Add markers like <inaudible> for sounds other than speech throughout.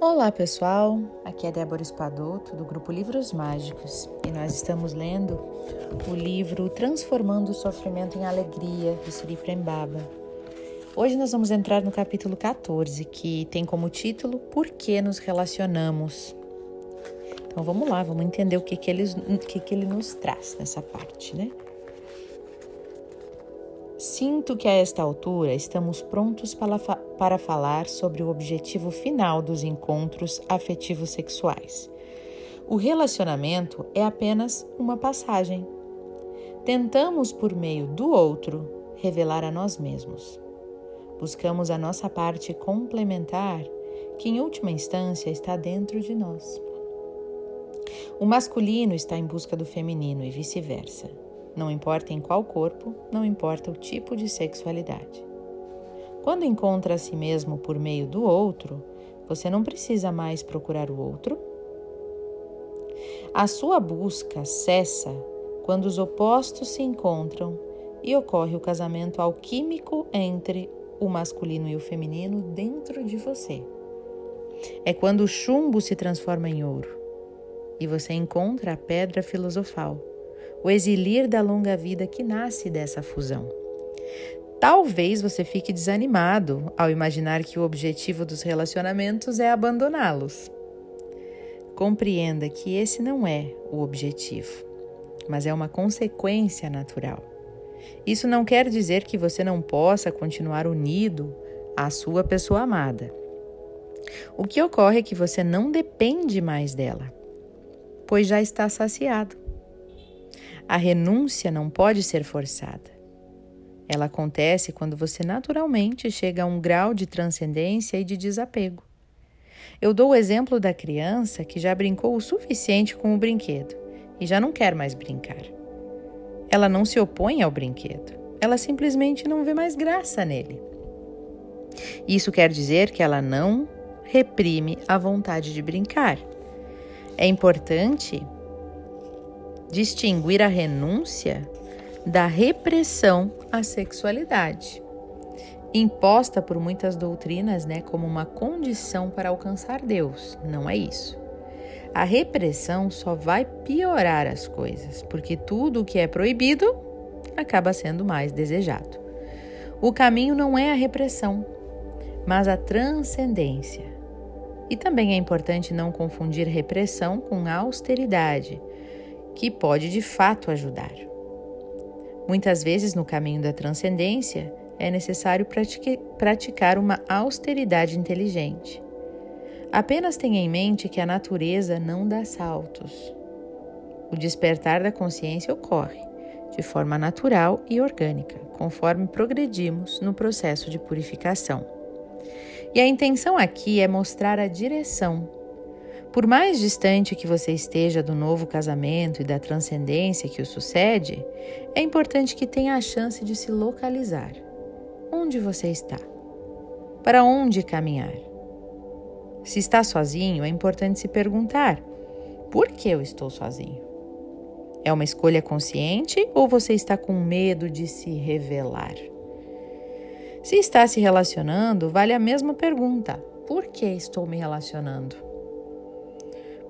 Olá pessoal, aqui é Débora Espadoto do grupo Livros Mágicos e nós estamos lendo o livro Transformando o Sofrimento em Alegria de Sri Prembaba. Hoje nós vamos entrar no capítulo 14 que tem como título Por que nos relacionamos? Então vamos lá, vamos entender o que, que, ele, que, que ele nos traz nessa parte, né? Sinto que a esta altura estamos prontos para, para falar sobre o objetivo final dos encontros afetivos sexuais. O relacionamento é apenas uma passagem. Tentamos, por meio do outro, revelar a nós mesmos. Buscamos a nossa parte complementar, que em última instância está dentro de nós. O masculino está em busca do feminino e vice-versa. Não importa em qual corpo, não importa o tipo de sexualidade. Quando encontra a si mesmo por meio do outro, você não precisa mais procurar o outro. A sua busca cessa quando os opostos se encontram e ocorre o casamento alquímico entre o masculino e o feminino dentro de você. É quando o chumbo se transforma em ouro e você encontra a pedra filosofal o exilir da longa vida que nasce dessa fusão. Talvez você fique desanimado ao imaginar que o objetivo dos relacionamentos é abandoná-los. Compreenda que esse não é o objetivo, mas é uma consequência natural. Isso não quer dizer que você não possa continuar unido à sua pessoa amada. O que ocorre é que você não depende mais dela, pois já está saciado. A renúncia não pode ser forçada. Ela acontece quando você naturalmente chega a um grau de transcendência e de desapego. Eu dou o exemplo da criança que já brincou o suficiente com o brinquedo e já não quer mais brincar. Ela não se opõe ao brinquedo, ela simplesmente não vê mais graça nele. Isso quer dizer que ela não reprime a vontade de brincar. É importante distinguir a renúncia da repressão à sexualidade, imposta por muitas doutrinas, né, como uma condição para alcançar Deus. Não é isso. A repressão só vai piorar as coisas, porque tudo o que é proibido acaba sendo mais desejado. O caminho não é a repressão, mas a transcendência. E também é importante não confundir repressão com austeridade, que pode de fato ajudar. Muitas vezes, no caminho da transcendência, é necessário praticar uma austeridade inteligente. Apenas tenha em mente que a natureza não dá saltos. O despertar da consciência ocorre de forma natural e orgânica, conforme progredimos no processo de purificação. E a intenção aqui é mostrar a direção por mais distante que você esteja do novo casamento e da transcendência que o sucede, é importante que tenha a chance de se localizar. Onde você está? Para onde caminhar? Se está sozinho, é importante se perguntar: por que eu estou sozinho? É uma escolha consciente ou você está com medo de se revelar? Se está se relacionando, vale a mesma pergunta: por que estou me relacionando?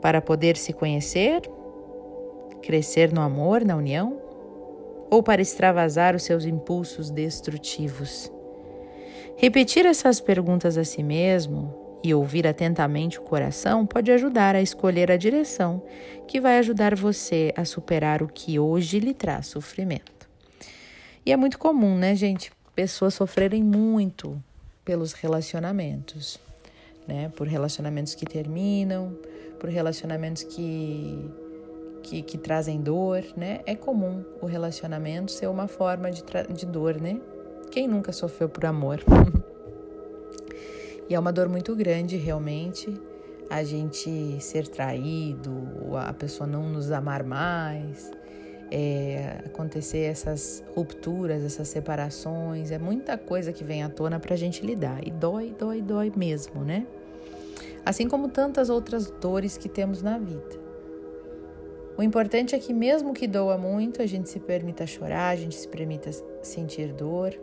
Para poder se conhecer, crescer no amor, na união, ou para extravasar os seus impulsos destrutivos? Repetir essas perguntas a si mesmo e ouvir atentamente o coração pode ajudar a escolher a direção que vai ajudar você a superar o que hoje lhe traz sofrimento. E é muito comum, né, gente, pessoas sofrerem muito pelos relacionamentos, né? Por relacionamentos que terminam, por relacionamentos que, que, que trazem dor, né? É comum o relacionamento ser uma forma de, de dor, né? Quem nunca sofreu por amor? <laughs> e é uma dor muito grande, realmente, a gente ser traído, a pessoa não nos amar mais, é, acontecer essas rupturas, essas separações, é muita coisa que vem à tona para a gente lidar. E dói, dói, dói mesmo, né? Assim como tantas outras dores que temos na vida. O importante é que, mesmo que doa muito, a gente se permita chorar, a gente se permita sentir dor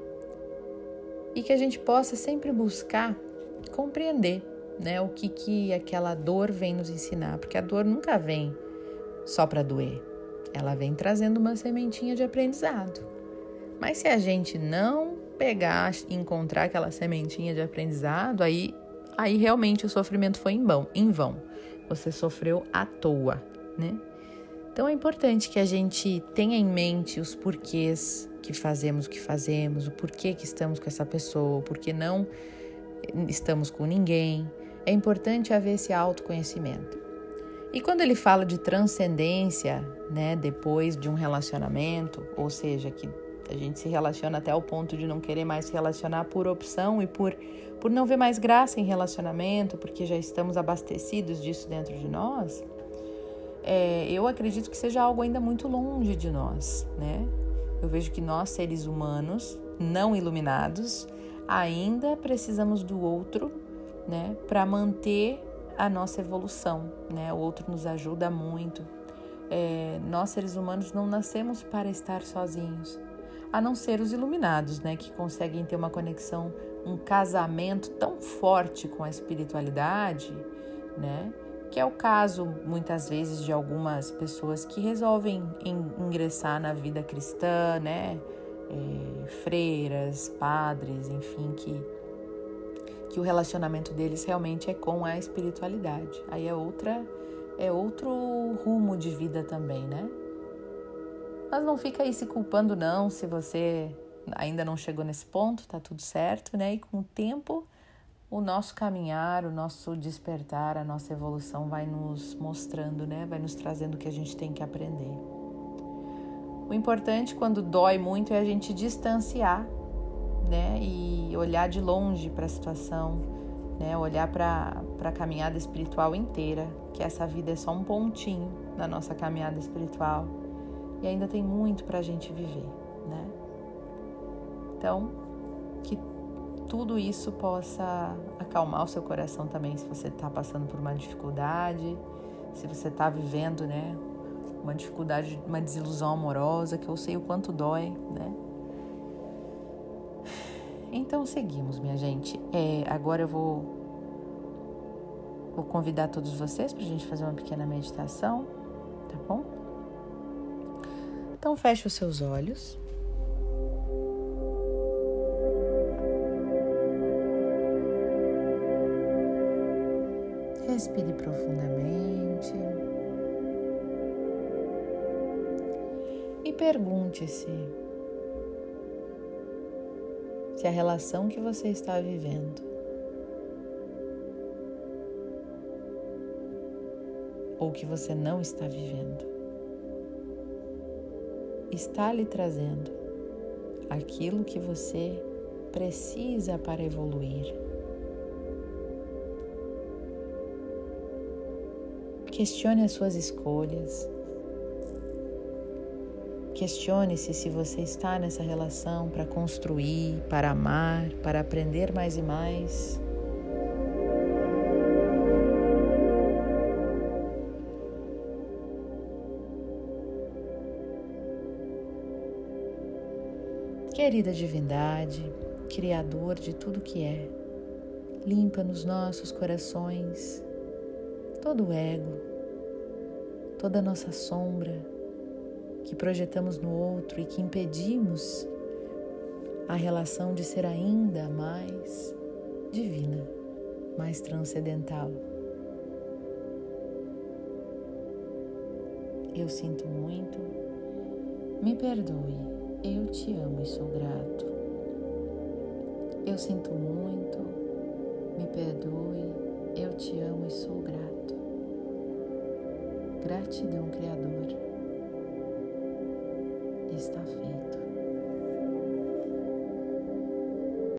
e que a gente possa sempre buscar compreender né? O que que aquela dor vem nos ensinar? Porque a dor nunca vem só para doer. Ela vem trazendo uma sementinha de aprendizado. Mas se a gente não pegar encontrar aquela sementinha de aprendizado, aí aí realmente o sofrimento foi em vão, em vão. Você sofreu à toa, né? Então é importante que a gente tenha em mente os porquês que fazemos o que fazemos, o porquê que estamos com essa pessoa, o porquê não estamos com ninguém. É importante haver esse autoconhecimento. E quando ele fala de transcendência, né, depois de um relacionamento, ou seja, que a gente se relaciona até o ponto de não querer mais se relacionar por opção e por, por não ver mais graça em relacionamento, porque já estamos abastecidos disso dentro de nós é, eu acredito que seja algo ainda muito longe de nós, né? Eu vejo que nós, seres humanos, não iluminados, ainda precisamos do outro, né, para manter a nossa evolução, né? O outro nos ajuda muito. É, nós, seres humanos, não nascemos para estar sozinhos, a não ser os iluminados, né, que conseguem ter uma conexão, um casamento tão forte com a espiritualidade, né? que é o caso muitas vezes de algumas pessoas que resolvem ingressar na vida cristã, né? É, freiras, padres, enfim, que, que o relacionamento deles realmente é com a espiritualidade. Aí é outra, é outro rumo de vida também, né? Mas não fica aí se culpando não, se você ainda não chegou nesse ponto, tá tudo certo, né? E com o tempo o nosso caminhar, o nosso despertar, a nossa evolução vai nos mostrando, né? Vai nos trazendo o que a gente tem que aprender. O importante quando dói muito é a gente distanciar, né? E olhar de longe para a situação, né? Olhar para a caminhada espiritual inteira, que essa vida é só um pontinho da nossa caminhada espiritual e ainda tem muito para a gente viver, né? Então, que tudo isso possa acalmar o seu coração também se você está passando por uma dificuldade, se você está vivendo, né, uma dificuldade, uma desilusão amorosa, que eu sei o quanto dói, né? Então seguimos, minha gente. É, agora eu vou vou convidar todos vocês para a gente fazer uma pequena meditação, tá bom? Então feche os seus olhos. Respire profundamente e pergunte-se se a relação que você está vivendo ou que você não está vivendo está lhe trazendo aquilo que você precisa para evoluir. Questione as suas escolhas. Questione-se se você está nessa relação para construir, para amar, para aprender mais e mais. Querida Divindade, Criador de tudo que é, limpa nos nossos corações todo o ego, toda a nossa sombra que projetamos no outro e que impedimos a relação de ser ainda mais divina, mais transcendental. Eu sinto muito, me perdoe, eu te amo e sou grato. Eu sinto muito, me perdoe, eu te amo e sou grato. Gratidão, Criador. Está feito.